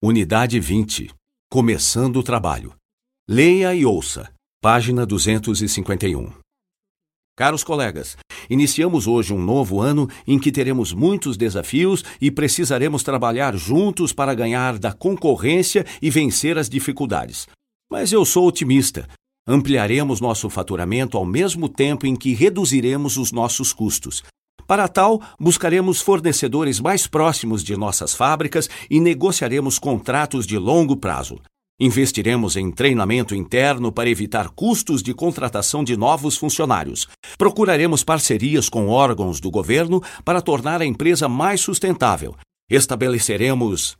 Unidade 20. Começando o trabalho. Leia e ouça. Página 251. Caros colegas, iniciamos hoje um novo ano em que teremos muitos desafios e precisaremos trabalhar juntos para ganhar da concorrência e vencer as dificuldades. Mas eu sou otimista. Ampliaremos nosso faturamento ao mesmo tempo em que reduziremos os nossos custos. Para tal, buscaremos fornecedores mais próximos de nossas fábricas e negociaremos contratos de longo prazo. Investiremos em treinamento interno para evitar custos de contratação de novos funcionários. Procuraremos parcerias com órgãos do governo para tornar a empresa mais sustentável. Estabeleceremos